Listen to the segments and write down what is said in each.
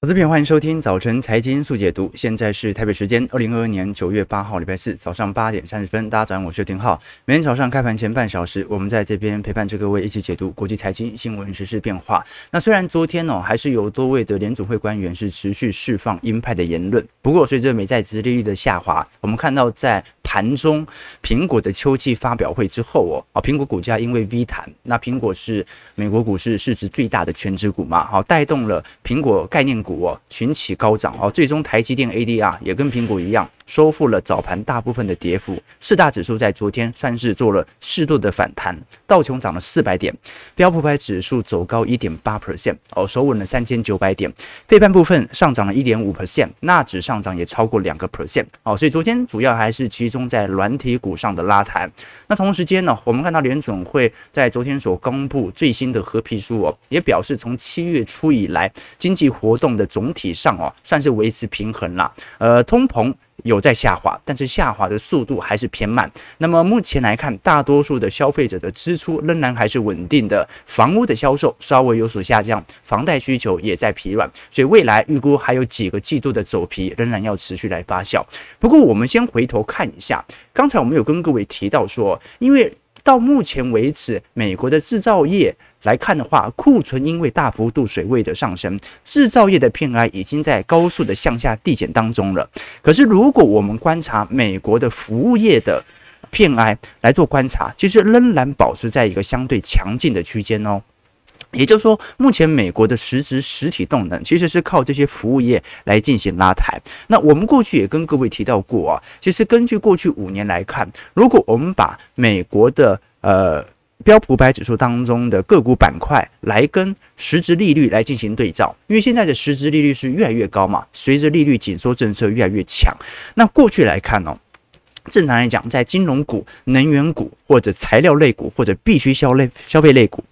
投资朋友，欢迎收听早晨财经速解读。现在是台北时间二零二二年九月八号，礼拜四早上八点三十分。大家早上，我是廷浩。每天早上开盘前半小时，我们在这边陪伴着各位一起解读国际财经新闻、时事变化。那虽然昨天呢、哦，还是有多位的联准会官员是持续释放鹰派的言论，不过随着美债殖利率的下滑，我们看到在盘中苹果的秋季发表会之后哦，啊，苹果股价因为 V 弹，那苹果是美国股市市值最大的全职股嘛，好，带动了苹果概念股。哦群起高涨哦，最终台积电 ADR 也跟苹果一样收复了早盘大部分的跌幅。四大指数在昨天算是做了适度的反弹，道琼涨了四百点，标普百指数走高一点八 percent 哦，收稳了三千九百点。费半部分上涨了一点五 percent，纳指上涨也超过两个 percent 哦，所以昨天主要还是其中在软体股上的拉抬。那同时间呢，我们看到联准会在昨天所公布最新的和皮书哦，也表示从七月初以来经济活动。的总体上哦，算是维持平衡了。呃，通膨有在下滑，但是下滑的速度还是偏慢。那么目前来看，大多数的消费者的支出仍然还是稳定的，房屋的销售稍微有所下降，房贷需求也在疲软，所以未来预估还有几个季度的走皮仍然要持续来发酵。不过我们先回头看一下，刚才我们有跟各位提到说，因为到目前为止，美国的制造业来看的话，库存因为大幅度水位的上升，制造业的 PMI 已经在高速的向下递减当中了。可是，如果我们观察美国的服务业的 PMI 来做观察，其实仍然保持在一个相对强劲的区间哦。也就是说，目前美国的实质实体动能其实是靠这些服务业来进行拉抬。那我们过去也跟各位提到过啊，其实根据过去五年来看，如果我们把美国的呃标普百指数当中的个股板块来跟实质利率来进行对照，因为现在的实质利率是越来越高嘛，随着利率紧缩政策越来越强，那过去来看哦，正常来讲，在金融股、能源股或者材料类股或者必须消类消费类股。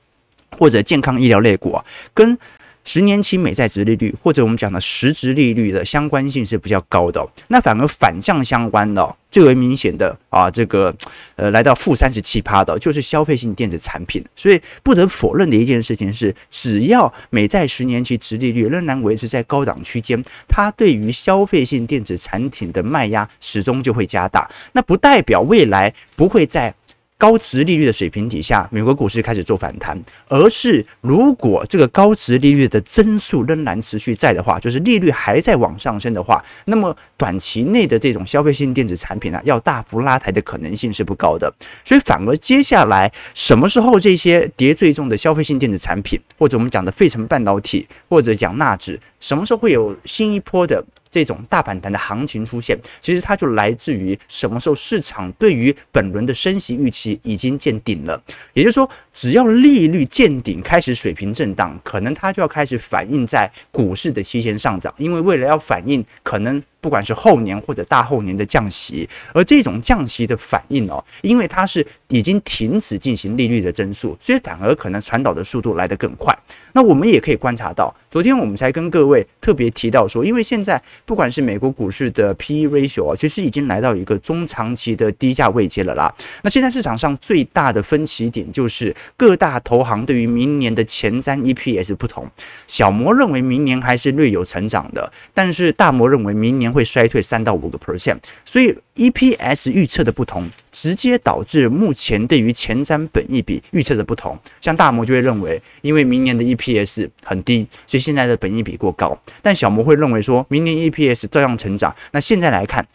或者健康医疗类股啊，跟十年期美债殖利率或者我们讲的实质利率的相关性是比较高的，那反而反向相关的最为明显的啊，这个呃来到负三十七趴的，就是消费性电子产品。所以不得否认的一件事情是，只要美债十年期殖利率仍然维持在高档区间，它对于消费性电子产品的卖压始终就会加大。那不代表未来不会在。高值利率的水平底下，美国股市开始做反弹，而是如果这个高值利率的增速仍然持续在的话，就是利率还在往上升的话，那么短期内的这种消费性电子产品呢，要大幅拉抬的可能性是不高的。所以反而接下来什么时候这些跌最重的消费性电子产品，或者我们讲的费城半导体，或者讲纳指，什么时候会有新一波的？这种大反弹的行情出现，其实它就来自于什么时候市场对于本轮的升息预期已经见顶了。也就是说，只要利率见顶，开始水平震荡，可能它就要开始反映在股市的期限上涨，因为未来要反映可能。不管是后年或者大后年的降息，而这种降息的反应哦，因为它是已经停止进行利率的增速，所以反而可能传导的速度来得更快。那我们也可以观察到，昨天我们才跟各位特别提到说，因为现在不管是美国股市的 PE ratio 啊，其实已经来到一个中长期的低价位阶了啦。那现在市场上最大的分歧点就是各大投行对于明年的前瞻 EPS 不同，小摩认为明年还是略有成长的，但是大摩认为明年会衰退三到五个 percent，所以 EPS 预测的不同，直接导致目前对于前瞻本益比预测的不同。像大摩就会认为，因为明年的 EPS 很低，所以现在的本益比过高；但小摩会认为说，明年 EPS 照样成长。那现在来看，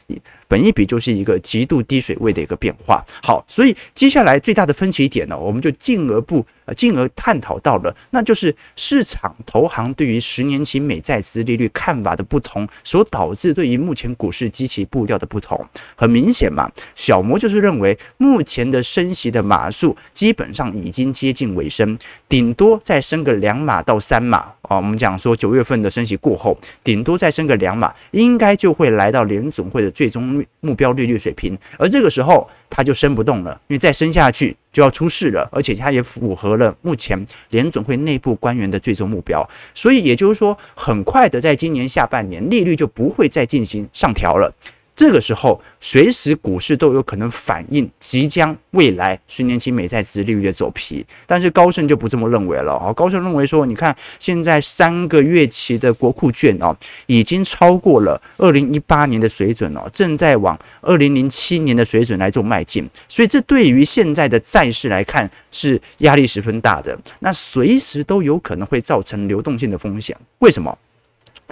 本一比就是一个极度低水位的一个变化。好，所以接下来最大的分歧点呢，我们就进而不呃进而探讨到了，那就是市场投行对于十年期美债殖利率看法的不同，所导致对于目前股市及其步调的不同。很明显嘛，小摩就是认为目前的升息的码数基本上已经接近尾声，顶多再升个两码到三码啊。我们讲说九月份的升息过后，顶多再升个两码，应该就会来到联总会的最终目标利率水平，而这个时候它就升不动了，因为再升下去就要出事了，而且它也符合了目前联总会内部官员的最终目标，所以也就是说，很快的在今年下半年利率就不会再进行上调了。这个时候，随时股市都有可能反映即将未来十年期美债值利率的走皮，但是高盛就不这么认为了啊。高盛认为说，你看现在三个月期的国库券哦，已经超过了二零一八年的水准哦，正在往二零零七年的水准来做迈进，所以这对于现在的债市来看是压力十分大的，那随时都有可能会造成流动性的风险。为什么？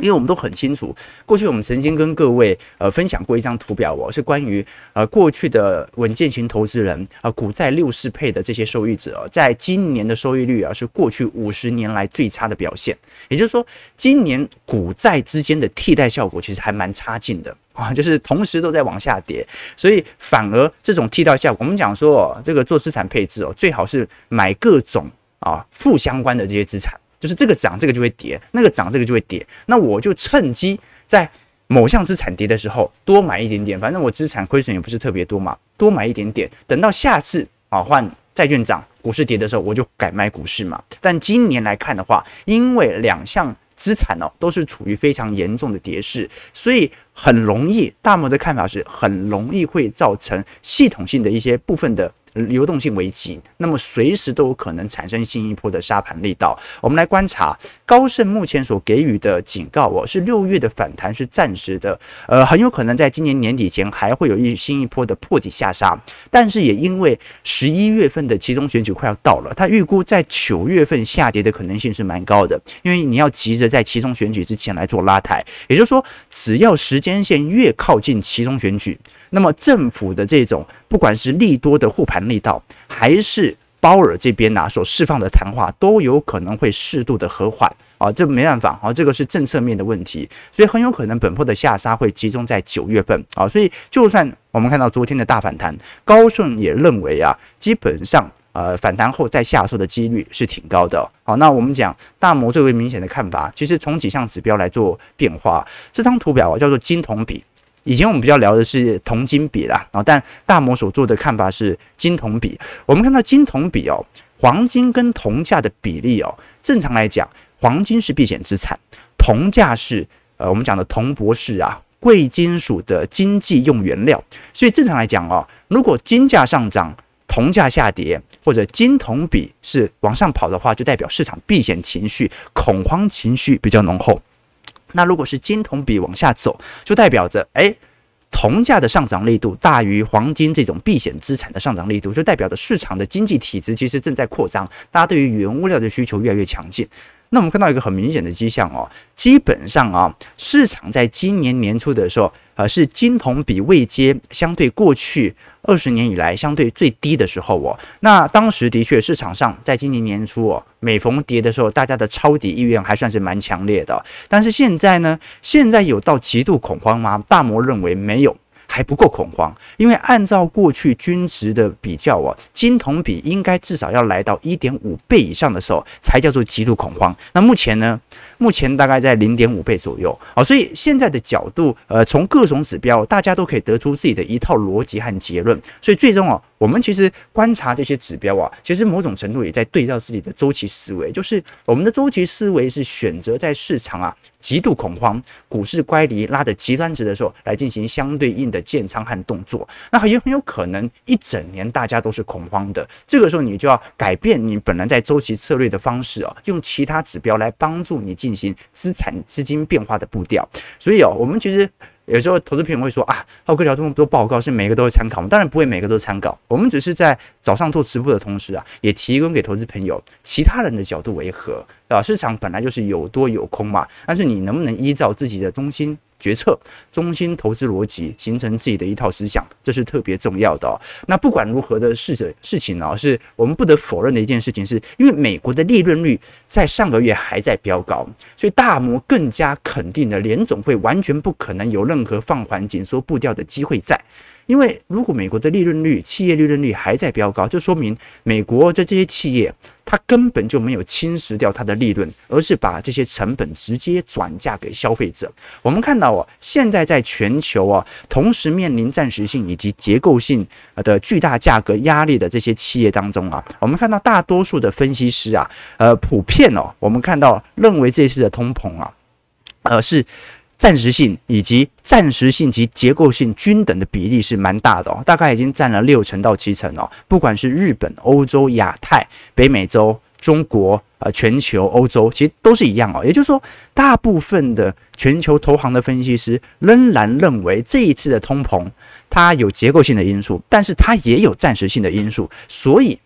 因为我们都很清楚，过去我们曾经跟各位呃分享过一张图表哦，是关于呃过去的稳健型投资人啊、股债六适配的这些受益者，在今年的收益率啊是过去五十年来最差的表现。也就是说，今年股债之间的替代效果其实还蛮差劲的啊，就是同时都在往下跌，所以反而这种替代效果，我们讲说哦这个做资产配置哦，最好是买各种啊负相关的这些资产。就是这个涨，这个就会跌；那个涨，这个就会跌。那我就趁机在某项资产跌的时候多买一点点，反正我资产亏损也不是特别多嘛，多买一点点。等到下次啊换债券涨、股市跌的时候，我就改买股市嘛。但今年来看的话，因为两项资产哦都是处于非常严重的跌势，所以很容易，大摩的看法是很容易会造成系统性的一些部分的。流动性危机，那么随时都有可能产生新一波的杀盘力道。我们来观察高盛目前所给予的警告哦，是六月的反弹是暂时的，呃，很有可能在今年年底前还会有一新一波的破底下杀。但是也因为十一月份的期中选举快要到了，他预估在九月份下跌的可能性是蛮高的，因为你要急着在期中选举之前来做拉抬，也就是说，只要时间线越靠近期中选举。那么政府的这种不管是利多的护盘力道，还是鲍尔这边呐、所释放的谈话，都有可能会适度的和缓啊，这没办法啊，这个是政策面的问题，所以很有可能本波的下杀会集中在九月份啊，所以就算我们看到昨天的大反弹，高盛也认为啊，基本上呃反弹后再下挫的几率是挺高的。好，那我们讲大摩最为明显的看法，其实从几项指标来做变化，这张图表啊叫做金铜比。以前我们比较聊的是铜金比啦，啊，但大摩所做的看法是金铜比。我们看到金铜比哦，黄金跟铜价的比例哦，正常来讲，黄金是避险资产，铜价是呃我们讲的铜博士啊，贵金属的经济用原料。所以正常来讲哦，如果金价上涨，铜价下跌，或者金铜比是往上跑的话，就代表市场避险情绪、恐慌情绪比较浓厚。那如果是金铜比往下走，就代表着，诶，铜价的上涨力度大于黄金这种避险资产的上涨力度，就代表着市场的经济体质其实正在扩张，大家对于原物料的需求越来越强劲。那我们看到一个很明显的迹象哦，基本上啊，市场在今年年初的时候，呃，是金铜比位阶相对过去二十年以来相对最低的时候哦。那当时的确市场上在今年年初哦，每逢跌的时候，大家的抄底意愿还算是蛮强烈的。但是现在呢，现在有到极度恐慌吗？大摩认为没有。还不够恐慌，因为按照过去均值的比较啊，金同比应该至少要来到一点五倍以上的时候，才叫做极度恐慌。那目前呢？目前大概在零点五倍左右。好，所以现在的角度，呃，从各种指标，大家都可以得出自己的一套逻辑和结论。所以最终啊。我们其实观察这些指标啊，其实某种程度也在对照自己的周期思维，就是我们的周期思维是选择在市场啊极度恐慌、股市乖离拉的极端值的时候来进行相对应的建仓和动作。那很有很有可能一整年大家都是恐慌的，这个时候你就要改变你本来在周期策略的方式啊，用其他指标来帮助你进进行资产资金变化的步调。所以哦，我们其实。有时候投资朋友会说啊，浩哥聊这么多报告，是每个都会参考吗？当然不会，每个都参考。我们只是在早上做直播的同时啊，也提供给投资朋友其他人的角度为何啊？市场本来就是有多有空嘛，但是你能不能依照自己的中心决策、中心投资逻辑，形成自己的一套思想，这是特别重要的。那不管如何的事者事情呢，是我们不得否认的一件事情，是因为美国的利润率在上个月还在飙高，所以大摩更加肯定的，联总会完全不可能有任何放缓紧缩步调的机会在。因为如果美国的利润率、企业利润率还在飙高，就说明美国的这些企业，它根本就没有侵蚀掉它的利润，而是把这些成本直接转嫁给消费者。我们看到啊，现在在全球啊，同时面临暂时性以及结构性的巨大价格压力的这些企业当中啊，我们看到大多数的分析师啊，呃，普遍哦，我们看到认为这次的通膨啊，呃，是。暂时性以及暂时性及结构性均等的比例是蛮大的哦，大概已经占了六成到七成哦。不管是日本、欧洲、亚太、北美洲、中国啊，全球、欧洲，其实都是一样哦。也就是说，大部分的全球投行的分析师仍然认为这一次的通膨，它有结构性的因素，但是它也有暂时性的因素，所以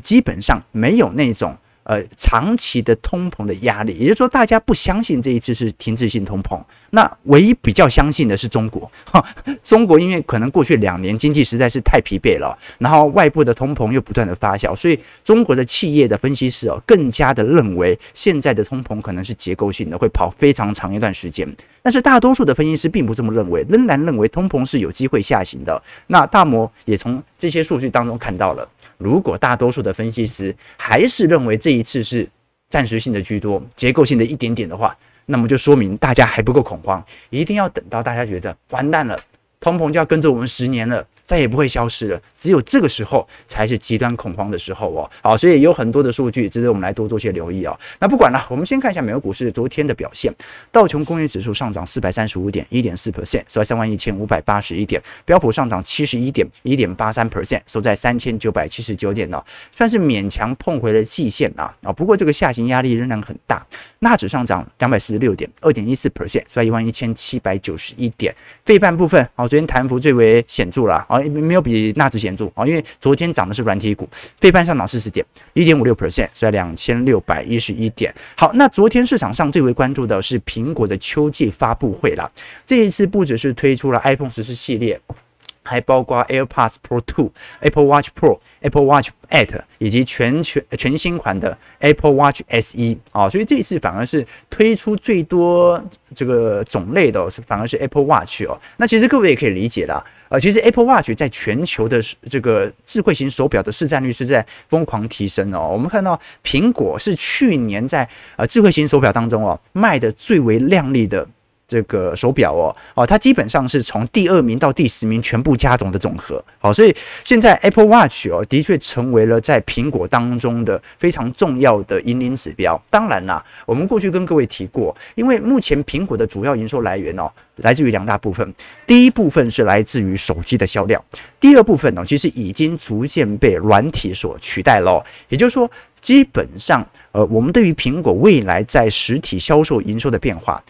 基本上没有那种。呃，长期的通膨的压力，也就是说，大家不相信这一次是停滞性通膨。那唯一比较相信的是中国，哈，中国因为可能过去两年经济实在是太疲惫了，然后外部的通膨又不断的发酵，所以中国的企业的分析师哦，更加的认为现在的通膨可能是结构性的，会跑非常长一段时间。但是大多数的分析师并不这么认为，仍然认为通膨是有机会下行的。那大摩也从这些数据当中看到了。如果大多数的分析师还是认为这一次是暂时性的居多，结构性的一点点的话，那么就说明大家还不够恐慌，一定要等到大家觉得完蛋了，通膨就要跟着我们十年了。再也不会消失了，只有这个时候才是极端恐慌的时候哦。好，所以有很多的数据值得我们来多做些留意哦。那不管了，我们先看一下美国股市昨天的表现。道琼工业指数上涨四百三十五点，一点四 percent，收在三万一千五百八十一点。标普上涨七十一点，一点八三 percent，收在三千九百七十九点呢，算是勉强碰回了季线啊啊。不过这个下行压力仍然很大。纳指上涨两百四十六点，二点一四 percent，收在一万一千七百九十一点。费半部分啊，昨天弹幅最为显著了啊。没有比纳指显著啊，因为昨天涨的是软体股，费半上涨四十点，一点五六 percent，在两千六百一十一点。好，那昨天市场上最为关注的是苹果的秋季发布会了，这一次不只是推出了 iPhone 十四系列。还包括 AirPods Pro 2、Apple Watch Pro、Apple Watch at 以及全全全新款的 Apple Watch SE 啊，所以这一次反而是推出最多这个种类的，反而是 Apple Watch 哦。那其实各位也可以理解啦，呃，其实 Apple Watch 在全球的这个智慧型手表的市占率是在疯狂提升哦。我们看到苹果是去年在呃智慧型手表当中哦卖的最为靓丽的。这个手表哦，哦，它基本上是从第二名到第十名全部加总的总和，好，所以现在 Apple Watch 哦，的确成为了在苹果当中的非常重要的引领指标。当然啦，我们过去跟各位提过，因为目前苹果的主要营收来源哦，来自于两大部分，第一部分是来自于手机的销量，第二部分呢，其实已经逐渐被软体所取代了。也就是说，基本上，呃，我们对于苹果未来在实体销售营收的变化。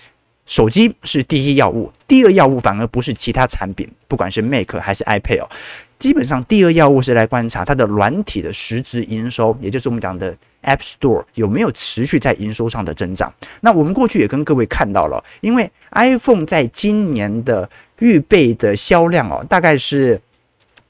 手机是第一要务，第二要务反而不是其他产品，不管是 Mac 还是 iPad 哦，基本上第二要务是来观察它的软体的实质营收，也就是我们讲的 App Store 有没有持续在营收上的增长。那我们过去也跟各位看到了，因为 iPhone 在今年的预备的销量哦，大概是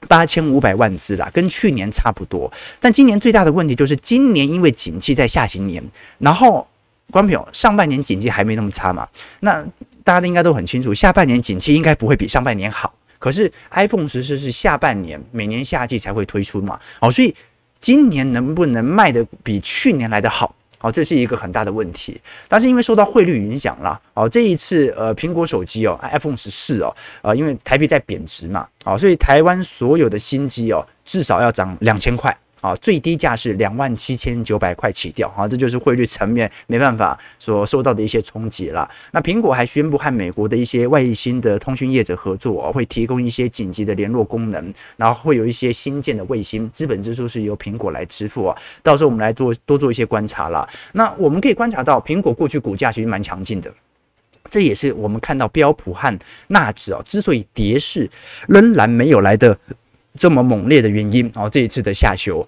八千五百万只啦，跟去年差不多。但今年最大的问题就是，今年因为景气在下行年，然后。观众朋友，上半年景气还没那么差嘛？那大家应该都很清楚，下半年景气应该不会比上半年好。可是 iPhone 十四是下半年每年夏季才会推出嘛？哦，所以今年能不能卖得比去年来得好？哦，这是一个很大的问题。但是因为受到汇率影响了，哦，这一次呃苹果手机哦，iPhone 十四哦，呃，因为台币在贬值嘛，哦，所以台湾所有的新机哦，至少要涨两千块。啊，最低价是两万七千九百块起掉，啊，这就是汇率层面没办法所受到的一些冲击了。那苹果还宣布和美国的一些外星的通讯业者合作，会提供一些紧急的联络功能，然后会有一些新建的卫星，资本支出是由苹果来支付啊。到时候我们来做多做一些观察了。那我们可以观察到，苹果过去股价其实蛮强劲的，这也是我们看到标普和纳指啊之所以跌势仍然没有来的。这么猛烈的原因哦，这一次的下修，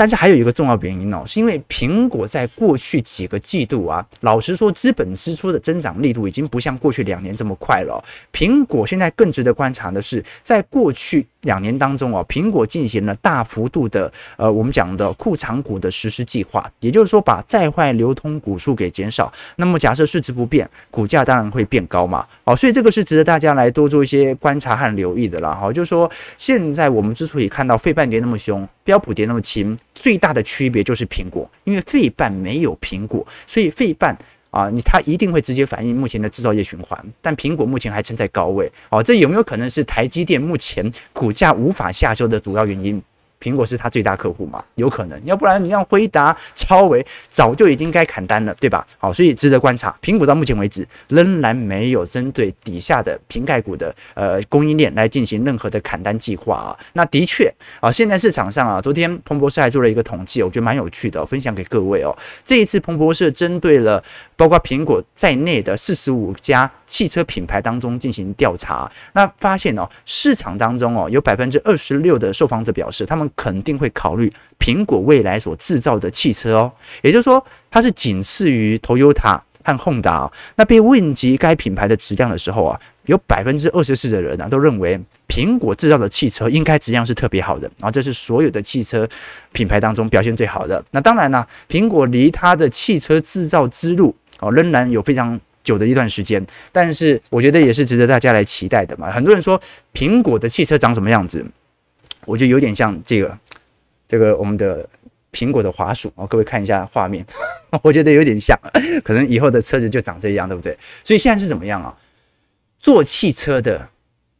但是还有一个重要原因哦，是因为苹果在过去几个季度啊，老实说，资本支出的增长力度已经不像过去两年这么快了。苹果现在更值得观察的是，在过去。两年当中哦，苹果进行了大幅度的呃，我们讲的库藏股的实施计划，也就是说把在坏流通股数给减少。那么假设市值不变，股价当然会变高嘛。哦，所以这个是值得大家来多做一些观察和留意的啦。好，就是说现在我们之所以看到费半跌那么凶，标普跌那么轻，最大的区别就是苹果，因为费半没有苹果，所以费半。啊，你它一定会直接反映目前的制造业循环，但苹果目前还撑在高位，哦，这有没有可能是台积电目前股价无法下修的主要原因？苹果是他最大客户嘛？有可能，要不然你让辉达、超维早就已经该砍单了，对吧？好，所以值得观察。苹果到目前为止仍然没有针对底下的瓶盖股的呃供应链来进行任何的砍单计划啊。那的确啊，现在市场上啊，昨天彭博社还做了一个统计，我觉得蛮有趣的，分享给各位哦。这一次彭博社针对了包括苹果在内的四十五家汽车品牌当中进行调查，那发现哦，市场当中哦有百分之二十六的受访者表示，他们肯定会考虑苹果未来所制造的汽车哦，也就是说，它是仅次于 Toyota 和 Honda 哦。那被问及该品牌的质量的时候啊，有百分之二十四的人啊都认为苹果制造的汽车应该质量是特别好的啊，这是所有的汽车品牌当中表现最好的。那当然呢，苹果离它的汽车制造之路哦仍然有非常久的一段时间，但是我觉得也是值得大家来期待的嘛。很多人说苹果的汽车长什么样子？我觉得有点像这个，这个我们的苹果的滑鼠啊，各位看一下画面，我觉得有点像，可能以后的车子就长这样，对不对？所以现在是怎么样啊？做汽车的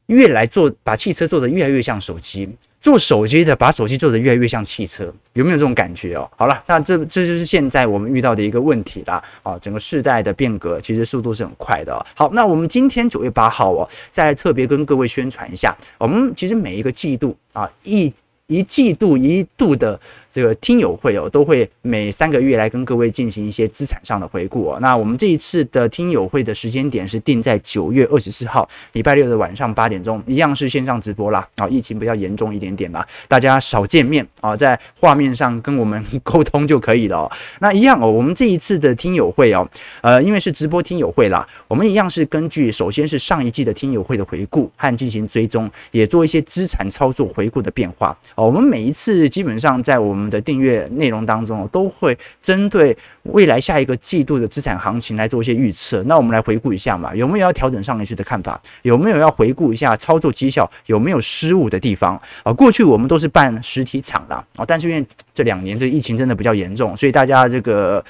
越来做，把汽车做的越来越像手机。做手机的把手机做得越来越像汽车，有没有这种感觉哦？好了，那这这就是现在我们遇到的一个问题啦。啊，整个世代的变革其实速度是很快的。好，那我们今天九月八号哦，再特别跟各位宣传一下，我们其实每一个季度啊一。一季度一度的这个听友会哦，都会每三个月来跟各位进行一些资产上的回顾哦。那我们这一次的听友会的时间点是定在九月二十四号礼拜六的晚上八点钟，一样是线上直播啦。啊，疫情比较严重一点点吧，大家少见面啊，在画面上跟我们沟通就可以了哦。那一样哦，我们这一次的听友会哦，呃，因为是直播听友会啦，我们一样是根据首先是上一季的听友会的回顾和进行追踪，也做一些资产操作回顾的变化哦。我们每一次基本上在我们我们的订阅内容当中，都会针对未来下一个季度的资产行情来做一些预测。那我们来回顾一下嘛，有没有要调整上一次的看法？有没有要回顾一下操作绩效有没有失误的地方？啊，过去我们都是办实体厂的啊，但是因为这两年这疫情真的比较严重，所以大家这个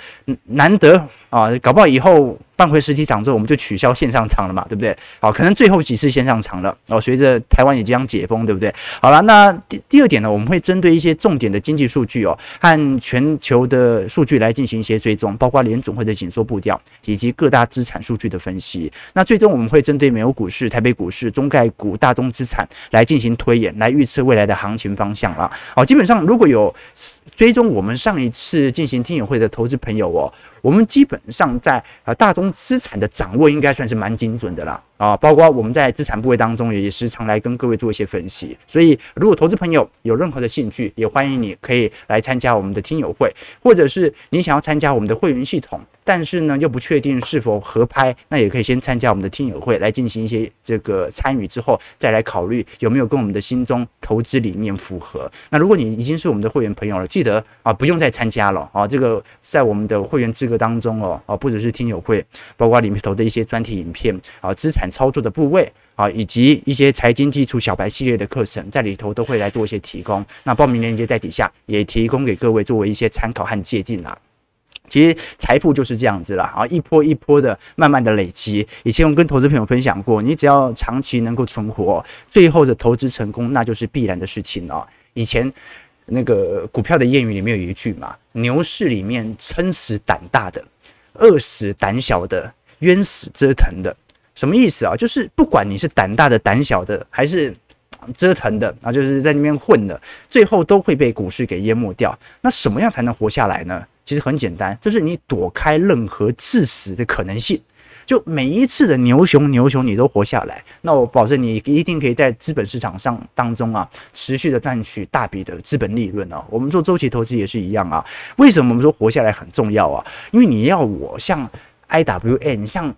难得啊，搞不好以后。办回实体场之后，我们就取消线上场了嘛，对不对？好，可能最后几次线上场了哦。随着台湾也即将解封，对不对？好了，那第第二点呢，我们会针对一些重点的经济数据哦，和全球的数据来进行一些追踪，包括联准会的紧缩步调以及各大资产数据的分析。那最终我们会针对美国股市、台北股市、中概股、大宗资产来进行推演，来预测未来的行情方向了。好，基本上如果有追踪我们上一次进行听友会的投资朋友哦。我们基本上在啊大宗资产的掌握应该算是蛮精准的啦啊，包括我们在资产部位当中也时常来跟各位做一些分析。所以如果投资朋友有任何的兴趣，也欢迎你可以来参加我们的听友会，或者是你想要参加我们的会员系统，但是呢又不确定是否合拍，那也可以先参加我们的听友会来进行一些这个参与之后，再来考虑有没有跟我们的心中投资理念符合。那如果你已经是我们的会员朋友了，记得啊不用再参加了啊，这个在我们的会员资格当中哦，啊，不只是听友会，包括里面投的一些专题影片啊，资产操作的部位啊，以及一些财经基础小白系列的课程，在里头都会来做一些提供。那报名链接在底下，也提供给各位作为一些参考和借鉴啦。其实财富就是这样子啦，啊，一波一波的慢慢的累积。以前我跟投资朋友分享过，你只要长期能够存活，最后的投资成功那就是必然的事情哦。以前。那个股票的谚语里面有一句嘛，牛市里面撑死胆大的，饿死胆小的，冤死折腾的，什么意思啊？就是不管你是胆大的、胆小的，还是折腾的啊，就是在那边混的，最后都会被股市给淹没掉。那什么样才能活下来呢？其实很简单，就是你躲开任何致死的可能性。就每一次的牛熊牛熊你都活下来，那我保证你一定可以在资本市场上当中啊，持续的赚取大笔的资本利润哦。我们做周期投资也是一样啊。为什么我们说活下来很重要啊？因为你要我像 IWN 像。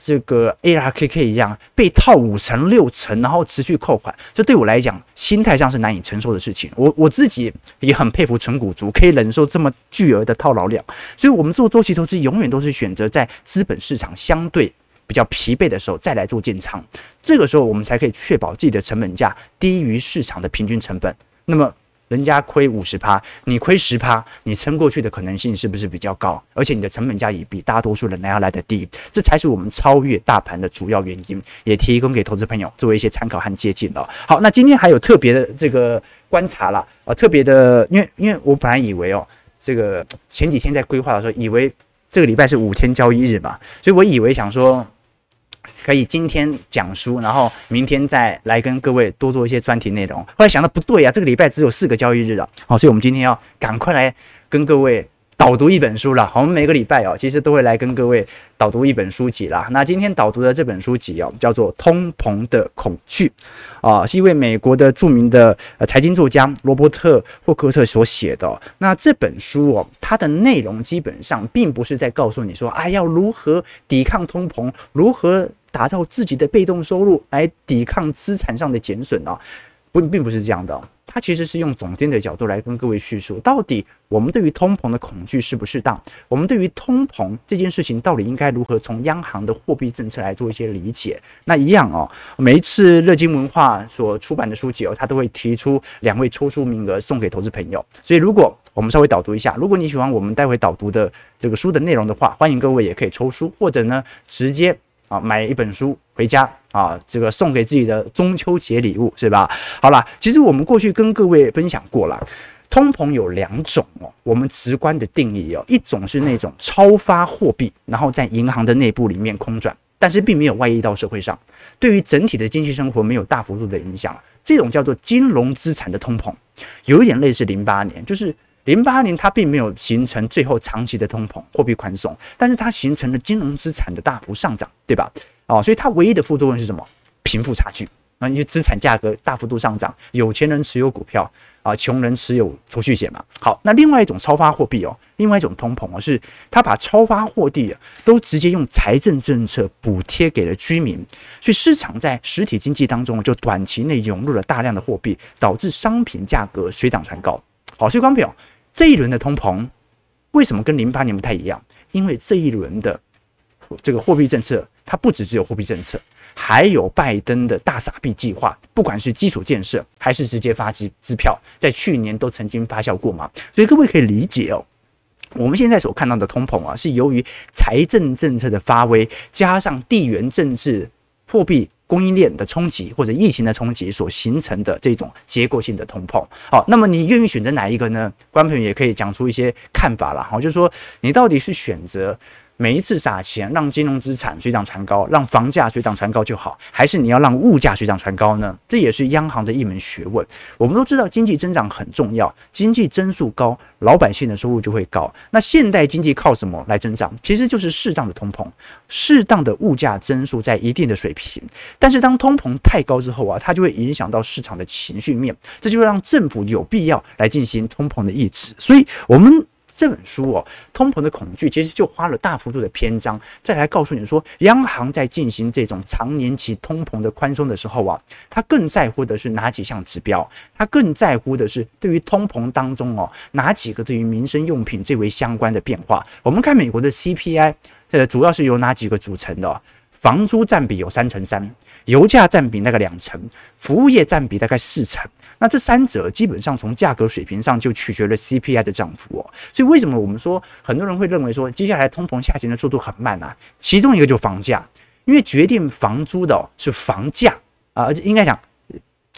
这个 ARKK 一样被套五成六成，然后持续扣款，这对我来讲心态上是难以承受的事情。我我自己也很佩服纯股族，可以忍受这么巨额的套牢量。所以，我们做周期投资永远都是选择在资本市场相对比较疲惫的时候再来做建仓，这个时候我们才可以确保自己的成本价低于市场的平均成本。那么。人家亏五十趴，你亏十趴，你撑过去的可能性是不是比较高？而且你的成本价也比大多数人还要来得低，这才是我们超越大盘的主要原因，也提供给投资朋友作为一些参考和借鉴哦。好，那今天还有特别的这个观察啦，啊，特别的，因为因为我本来以为哦，这个前几天在规划的时候，以为这个礼拜是五天交易日嘛，所以我以为想说。可以今天讲书，然后明天再来跟各位多做一些专题内容。后来想到不对啊，这个礼拜只有四个交易日了，好，所以我们今天要赶快来跟各位导读一本书了。我们每个礼拜哦，其实都会来跟各位导读一本书籍啦。那今天导读的这本书籍哦，叫做《通膨的恐惧》啊，是一位美国的著名的呃财经作家罗伯特霍克特所写的。那这本书哦，它的内容基本上并不是在告诉你说，哎，要如何抵抗通膨，如何。打造自己的被动收入来抵抗资产上的减损啊，不，并不是这样的。它其实是用总监的角度来跟各位叙述，到底我们对于通膨的恐惧适不适当？我们对于通膨这件事情到底应该如何从央行的货币政策来做一些理解？那一样哦，每一次乐金文化所出版的书籍哦，它都会提出两位抽出名额送给投资朋友。所以如果我们稍微导读一下，如果你喜欢我们待会导读的这个书的内容的话，欢迎各位也可以抽书，或者呢直接。啊，买一本书回家啊，这个送给自己的中秋节礼物是吧？好了，其实我们过去跟各位分享过了，通膨有两种哦，我们直观的定义哦，一种是那种超发货币，然后在银行的内部里面空转，但是并没有外溢到社会上，对于整体的经济生活没有大幅度的影响，这种叫做金融资产的通膨，有一点类似零八年，就是。零八年，它并没有形成最后长期的通膨、货币宽松，但是它形成了金融资产的大幅上涨，对吧？哦，所以它唯一的副作用是什么？贫富差距那，因为资产价格大幅度上涨，有钱人持有股票啊，穷人持有储蓄险嘛。好，那另外一种超发货币哦，另外一种通膨哦，是它把超发货币都直接用财政政策补贴给了居民，所以市场在实体经济当中就短期内涌入了大量的货币，导致商品价格水涨船高。好，所以光表。这一轮的通膨为什么跟零八年不太一样？因为这一轮的这个货币政策，它不只只有货币政策，还有拜登的大撒币计划，不管是基础建设还是直接发支支票，在去年都曾经发酵过嘛。所以各位可以理解哦，我们现在所看到的通膨啊，是由于财政政策的发威，加上地缘政治货币。供应链的冲击或者疫情的冲击所形成的这种结构性的通膨，好，那么你愿意选择哪一个呢？观众朋友也可以讲出一些看法了，好，就是说你到底是选择。每一次撒钱让金融资产水涨船高，让房价水涨船高就好，还是你要让物价水涨船高呢？这也是央行的一门学问。我们都知道经济增长很重要，经济增速高，老百姓的收入就会高。那现代经济靠什么来增长？其实就是适当的通膨，适当的物价增速在一定的水平。但是当通膨太高之后啊，它就会影响到市场的情绪面，这就让政府有必要来进行通膨的抑制。所以，我们。这本书哦，通膨的恐惧其实就花了大幅度的篇章，再来告诉你说，央行在进行这种长年期通膨的宽松的时候啊，他更在乎的是哪几项指标？他更在乎的是对于通膨当中哦，哪几个对于民生用品最为相关的变化？我们看美国的 CPI，呃，主要是由哪几个组成的？房租占比有三成三。油价占比大概两成，服务业占比大概四成，那这三者基本上从价格水平上就取决了 CPI 的涨幅哦。所以为什么我们说很多人会认为说接下来通膨下行的速度很慢啊？其中一个就是房价，因为决定房租的是房价啊，而且应该讲。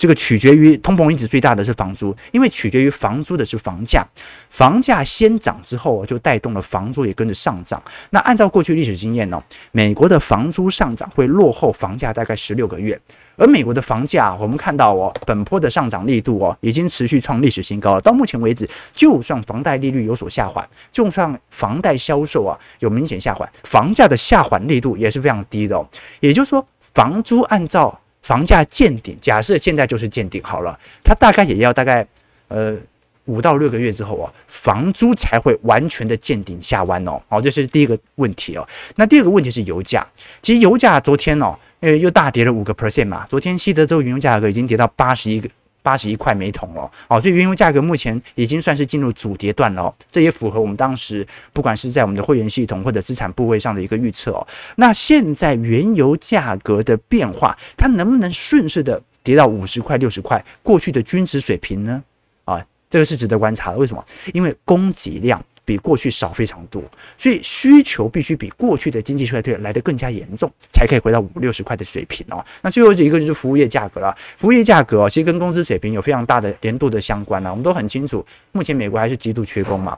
这个取决于通膨因子最大的是房租，因为取决于房租的是房价，房价先涨之后就带动了房租也跟着上涨。那按照过去历史经验呢，美国的房租上涨会落后房价大概十六个月，而美国的房价我们看到哦，本波的上涨力度哦已经持续创历史新高了。到目前为止，就算房贷利率有所下滑，就算房贷销售啊有明显下滑，房价的下滑力度也是非常低的哦。也就是说，房租按照房价见顶，假设现在就是见顶好了，它大概也要大概呃五到六个月之后啊，房租才会完全的见顶下弯哦。好，这是第一个问题哦。那第二个问题是油价，其实油价昨天哦，呃又大跌了五个 percent 嘛。昨天西德州原油价格已经跌到八十一个。八十一块每桶哦，哦，所以原油价格目前已经算是进入主跌段了哦，这也符合我们当时不管是在我们的会员系统或者资产部位上的一个预测哦。那现在原油价格的变化，它能不能顺势的跌到五十块、六十块过去的均值水平呢？啊，这个是值得观察的。为什么？因为供给量比过去少非常多，所以需求必须比过去的经济衰退来得更加严重，才可以回到五六十块的水平哦。那最后一个就是服务业价格了，服务业价格其实跟工资水平有非常大的联动的相关了。我们都很清楚，目前美国还是极度缺工嘛。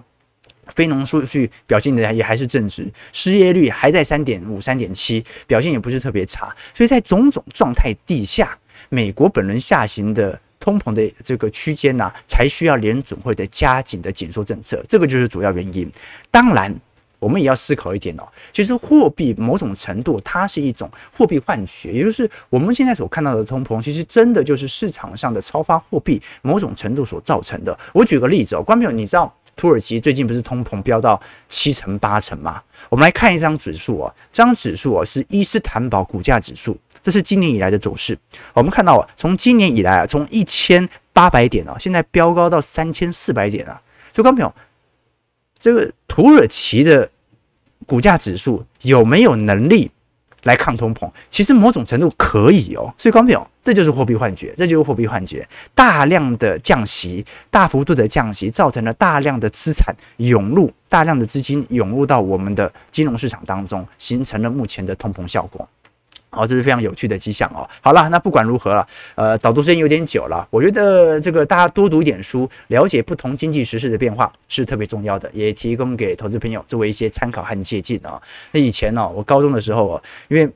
非农数据表现的也还是正值，失业率还在三点五、三点七，表现也不是特别差。所以在种种状态底下，美国本轮下行的通膨的这个区间呐，才需要联准会的加紧的紧缩政策，这个就是主要原因。当然，我们也要思考一点哦，其实货币某种程度它是一种货币幻觉，也就是我们现在所看到的通膨，其实真的就是市场上的超发货币某种程度所造成的。我举个例子哦，观众朋友，你知道？土耳其最近不是通膨飙到七成八成吗？我们来看一张指数啊，这张指数啊是伊斯坦堡股价指数，这是今年以来的走势。我们看到啊，从今年以来啊，从一千八百点啊，现在飙高到三千四百点啊，所以观众朋友，这个土耳其的股价指数有没有能力？来抗通膨，其实某种程度可以哦，所以观众朋友，这就是货币幻觉，这就是货币幻觉。大量的降息，大幅度的降息，造成了大量的资产涌入，大量的资金涌入到我们的金融市场当中，形成了目前的通膨效果。哦，这是非常有趣的迹象哦。好了，那不管如何了，呃，导读时间有点久了，我觉得这个大家多读一点书，了解不同经济时事的变化是特别重要的，也提供给投资朋友作为一些参考和借鉴啊。那以前呢，我高中的时候哦，因为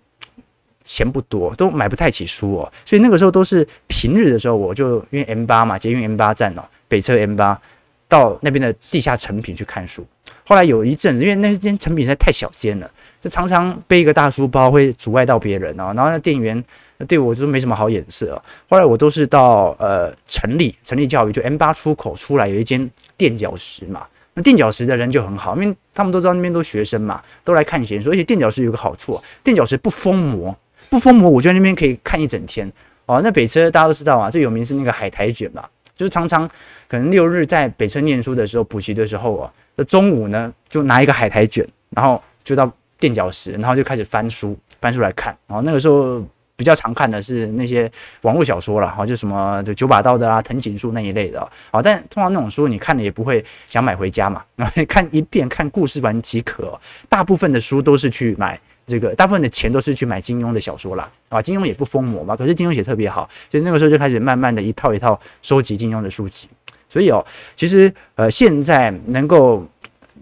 钱不多，都买不太起书哦，所以那个时候都是平日的时候，我就因为 M 八嘛，捷运 M 八站哦，北车 M 八到那边的地下成品去看书。后来有一阵子，因为那间成品实在太小间了，就常常背一个大书包会阻碍到别人哦。然后那店员对我就没什么好眼色哦。后来我都是到呃成立成立教育，就 M 八出口出来有一间垫脚石嘛。那垫脚石的人就很好，因为他们都知道那边都学生嘛，都来看闲书。而且垫脚石有个好处，垫脚石不封膜，不封膜，我觉得那边可以看一整天哦。那北车大家都知道啊，最有名是那个海苔卷嘛。就是常常可能六日在北车念书的时候，补习的时候啊，那中午呢就拿一个海苔卷，然后就到垫脚石，然后就开始翻书，翻书来看。然后那个时候比较常看的是那些网络小说了，哈，就什么就九把刀的啊、藤井树那一类的。好，但通常那种书你看了也不会想买回家嘛，然 后看一遍看故事完即可。大部分的书都是去买。这个大部分的钱都是去买金庸的小说啦，啊，金庸也不疯魔嘛，可是金庸写特别好，所以那个时候就开始慢慢的一套一套收集金庸的书籍。所以哦，其实呃，现在能够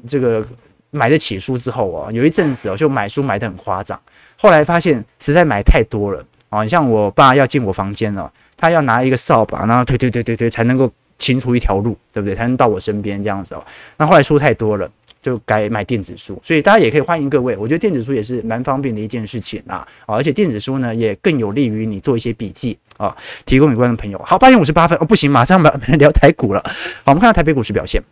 这个买得起书之后哦，有一阵子哦，就买书买得很夸张，后来发现实在买太多了啊，你像我爸要进我房间了，他要拿一个扫把，然后推推推推推才能够清出一条路，对不对？才能到我身边这样子哦。那后来书太多了。就改买电子书，所以大家也可以欢迎各位。我觉得电子书也是蛮方便的一件事情啊，而且电子书呢也更有利于你做一些笔记啊，提供给观众朋友。好，八点五十八分哦，不行，马上把聊台股了。好，我们看到台北股市表现。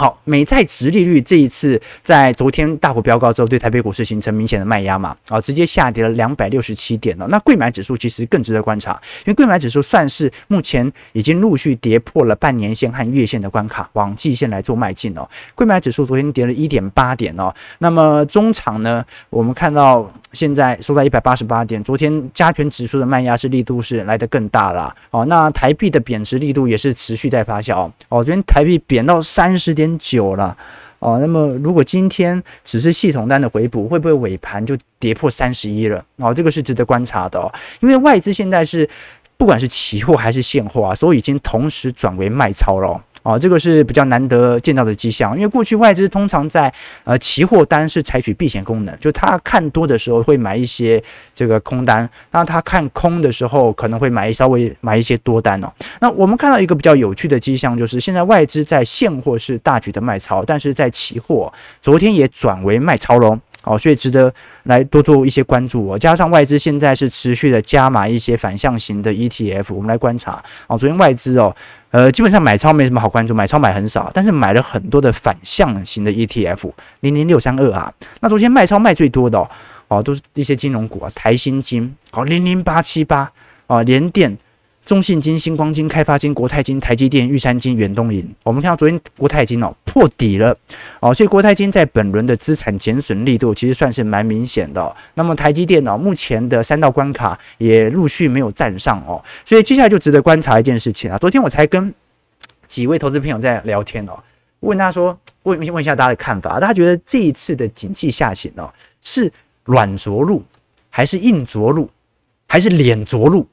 好，美债殖利率这一次在昨天大幅飙高之后，对台北股市形成明显的卖压嘛，啊，直接下跌了两百六十七点了。那柜买指数其实更值得观察，因为柜买指数算是目前已经陆续跌破了半年线和月线的关卡，往季线来做迈进哦。柜买指数昨天跌了一点八点哦，那么中场呢，我们看到现在收在一百八十八点，昨天加权指数的卖压是力度是来得更大了哦。那台币的贬值力度也是持续在发酵哦，昨天台币贬到三十点。九了哦，那么如果今天只是系统单的回补，会不会尾盘就跌破三十一了？哦，这个是值得观察的哦，因为外资现在是不管是期货还是现货啊，都已经同时转为卖超了。哦，这个是比较难得见到的迹象，因为过去外资通常在呃期货单是采取避险功能，就他看多的时候会买一些这个空单，那他看空的时候可能会买稍微买一些多单哦。那我们看到一个比较有趣的迹象，就是现在外资在现货是大举的卖超，但是在期货昨天也转为卖超喽。哦，所以值得来多做一些关注哦。加上外资现在是持续的加码一些反向型的 ETF，我们来观察哦。昨天外资哦，呃，基本上买超没什么好关注，买超买很少，但是买了很多的反向型的 ETF，零零六三二啊。那昨天卖超卖最多的哦，哦，都是一些金融股啊，台新金哦，零零八七八啊，联电。中信金、星光金、开发金、国泰金、台积电、玉山金、远东银，我们看到昨天国泰金哦破底了哦，所以国泰金在本轮的资产减损力度其实算是蛮明显的。那么台积电哦，目前的三道关卡也陆续没有站上哦，所以接下来就值得观察一件事情啊。昨天我才跟几位投资朋友在聊天哦，问他说，问问一下大家的看法，大家觉得这一次的景气下行哦，是软着陆，还是硬着陆，还是脸着陆？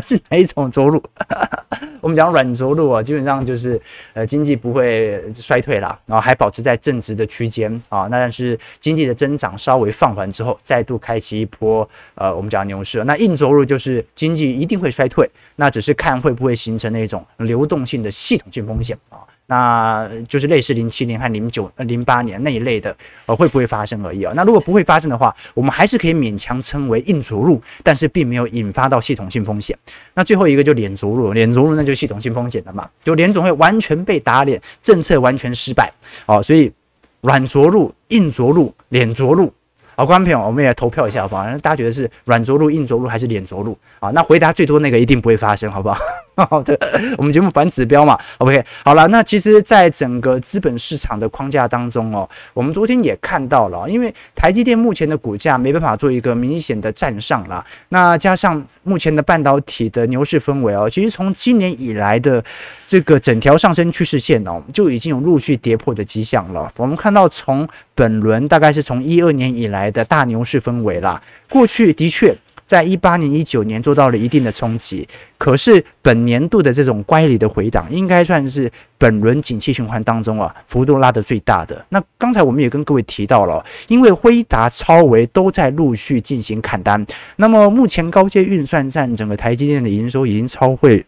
是哪一种着陆？我们讲软着陆啊，基本上就是呃经济不会衰退啦，然后还保持在正值的区间啊。那但是经济的增长稍微放缓之后，再度开启一波呃我们讲牛市。那硬着陆就是经济一定会衰退，那只是看会不会形成那种流动性的系统性风险啊。那就是类似零七年和零九呃零八年那一类的呃会不会发生而已啊。那如果不会发生的话，我们还是可以勉强称为硬着陆，但是并没有引发到系统性风险。那最后一个就脸着陆，脸着陆那就系统性风险了嘛，就联总会完全被打脸，政策完全失败，哦，所以软着陆、硬着陆、脸着陆。好，观众朋友，我们也投票一下，好不好？大家觉得是软着陆、硬着陆还是脸着陆？啊，那回答最多那个一定不会发生，好不好？好的，我们节目反指标嘛，OK。好了，那其实，在整个资本市场的框架当中哦，我们昨天也看到了，因为台积电目前的股价没办法做一个明显的站上了，那加上目前的半导体的牛市氛围哦，其实从今年以来的这个整条上升趋势线哦，就已经有陆续跌破的迹象了。我们看到从本轮大概是从一二年以来的大牛市氛围啦，过去的确在一八年、一九年做到了一定的冲击，可是本年度的这种乖离的回档，应该算是本轮景气循环当中啊幅度拉得最大的。那刚才我们也跟各位提到了，因为辉达、超维都在陆续进行砍单，那么目前高阶运算占整个台积电的营收已经超会。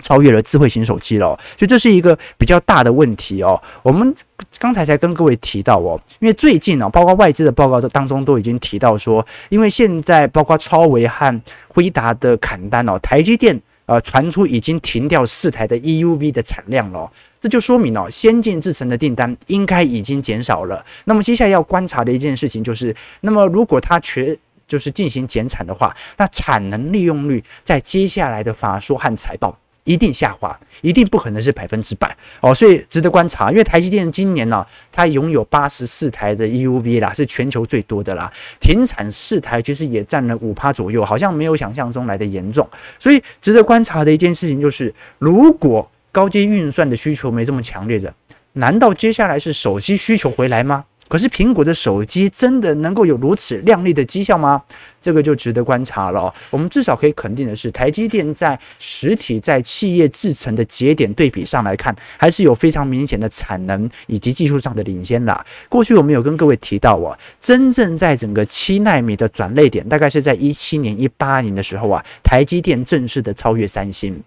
超越了智慧型手机了，所以这是一个比较大的问题哦。我们刚才才跟各位提到哦，因为最近呢，包括外资的报告当中都已经提到说，因为现在包括超微和辉达的砍单哦，台积电呃传出已经停掉四台的 EUV 的产量了，这就说明哦，先进制程的订单应该已经减少了。那么接下来要观察的一件事情就是，那么如果它缺就是进行减产的话，那产能利用率在接下来的法说和财报。一定下滑，一定不可能是百分之百哦，所以值得观察。因为台积电今年呢、它拥有八十四台的 EUV 啦，是全球最多的啦。停产四台，其实也占了五趴左右，好像没有想象中来的严重。所以值得观察的一件事情就是，如果高阶运算的需求没这么强烈的，难道接下来是手机需求回来吗？可是苹果的手机真的能够有如此亮丽的绩效吗？这个就值得观察了。我们至少可以肯定的是，台积电在实体在企业制程的节点对比上来看，还是有非常明显的产能以及技术上的领先啦。过去我们有跟各位提到啊，真正在整个七纳米的转捩点，大概是在一七年、一八年的时候啊，台积电正式的超越三星。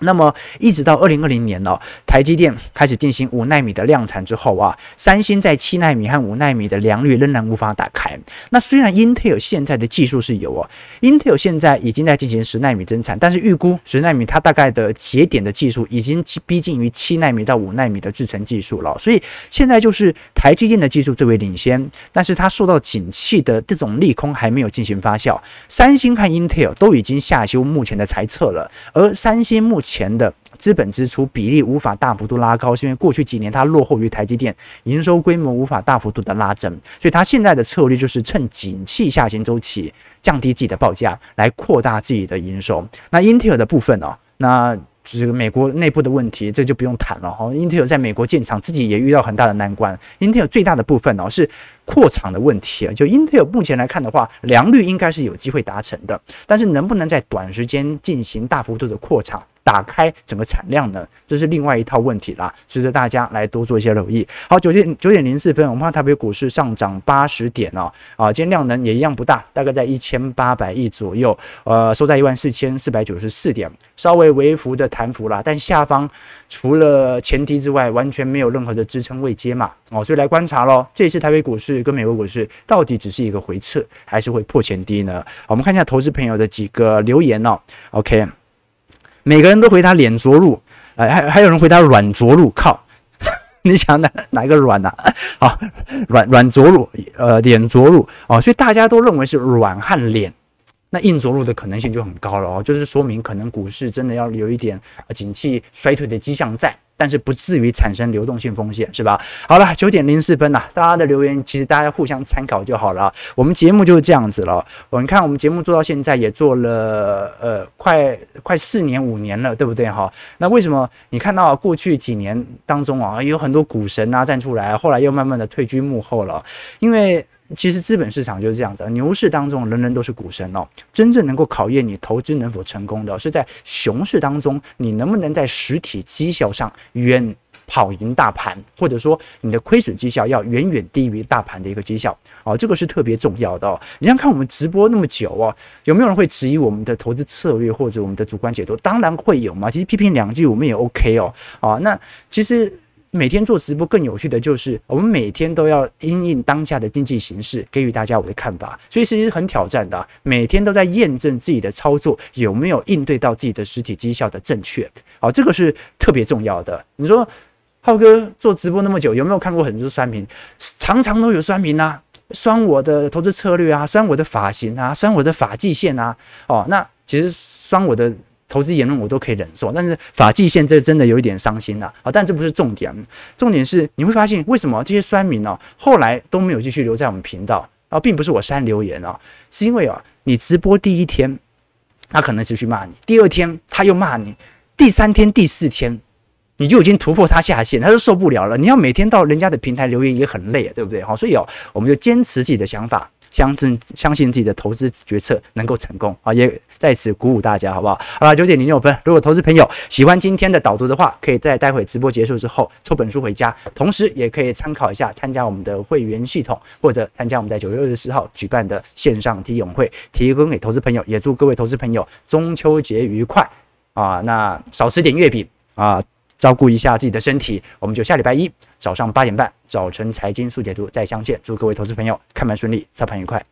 那么一直到二零二零年哦，台积电开始进行五纳米的量产之后啊，三星在七纳米和五纳米的良率仍然无法打开。那虽然英特尔现在的技术是有哦，英特尔现在已经在进行十纳米增产，但是预估十纳米它大概的节点的技术已经逼近于七纳米到五纳米的制程技术了。所以现在就是台积电的技术最为领先，但是它受到景气的这种利空还没有进行发酵。三星和英特尔都已经下修目前的财测了，而三星目前钱的资本支出比例无法大幅度拉高，是因为过去几年它落后于台积电，营收规模无法大幅度的拉增，所以它现在的策略就是趁景气下行周期降低自己的报价，来扩大自己的营收。那英特尔的部分哦，那这个美国内部的问题，这就不用谈了哈。英特尔在美国建厂，自己也遇到很大的难关。英特尔最大的部分哦是扩厂的问题，就英特尔目前来看的话，良率应该是有机会达成的，但是能不能在短时间进行大幅度的扩厂？打开整个产量呢，这是另外一套问题啦，值得大家来多做一些留意。好，九点九点零四分，我们看台北股市上涨八十点哦，啊，今天量能也一样不大，大概在一千八百亿左右，呃，收在一万四千四百九十四点，稍微微幅的弹幅啦，但下方除了前低之外，完全没有任何的支撑位接嘛，哦，所以来观察喽，这一次台北股市跟美国股市到底只是一个回撤，还是会破前低呢？我们看一下投资朋友的几个留言哦，OK。每个人都回答脸着陆，哎、呃，还还有人回答软着陆，靠，你想哪哪个软呐、啊？软软着陆，呃，脸着陆啊，所以大家都认为是软和脸那硬着陆的可能性就很高了哦，就是说明可能股市真的要有一点呃景气衰退的迹象在。但是不至于产生流动性风险，是吧？好了，九点零四分了，大家的留言其实大家互相参考就好了。我们节目就是这样子了。我们看我们节目做到现在也做了呃快快四年五年了，对不对哈？那为什么你看到过去几年当中啊，有很多股神啊站出来，后来又慢慢的退居幕后了，因为。其实资本市场就是这样的，牛市当中人人都是股神哦。真正能够考验你投资能否成功的，是在熊市当中，你能不能在实体绩效上远跑赢大盘，或者说你的亏损绩效要远远低于大盘的一个绩效哦，这个是特别重要的哦。你想看我们直播那么久哦，有没有人会质疑我们的投资策略或者我们的主观解读？当然会有嘛。其实批评两句我们也 OK 哦。啊，那其实。每天做直播更有趣的就是，我们每天都要因应当下的经济形势，给予大家我的看法，所以其实很挑战的。每天都在验证自己的操作有没有应对到自己的实体绩效的正确，好，这个是特别重要的。你说浩哥做直播那么久，有没有看过很多酸民？常常都有酸民啊，酸我的投资策略啊，酸我的发型啊，酸我的发际线啊。哦，那其实酸我的。投资言论我都可以忍受，但是发际线这真的有一点伤心了啊！但这不是重点，重点是你会发现为什么这些酸民呢、后来都没有继续留在我们频道啊，并不是我删留言啊，是因为啊，你直播第一天他可能持续骂你，第二天他又骂你，第三天、第四天你就已经突破他下限，他就受不了了。你要每天到人家的平台留言也很累，对不对？好，所以哦，我们就坚持自己的想法。相信相信自己的投资决策能够成功啊！也在此鼓舞大家，好不好？好了，九点零六分。如果投资朋友喜欢今天的导读的话，可以在待会直播结束之后抽本书回家，同时也可以参考一下参加我们的会员系统，或者参加我们在九月二十四号举办的线上体泳会，提供给投资朋友。也祝各位投资朋友中秋节愉快啊！那少吃点月饼啊！照顾一下自己的身体，我们就下礼拜一早上八点半早晨财经速解读再相见。祝各位投资朋友开盘顺利，操盘愉快。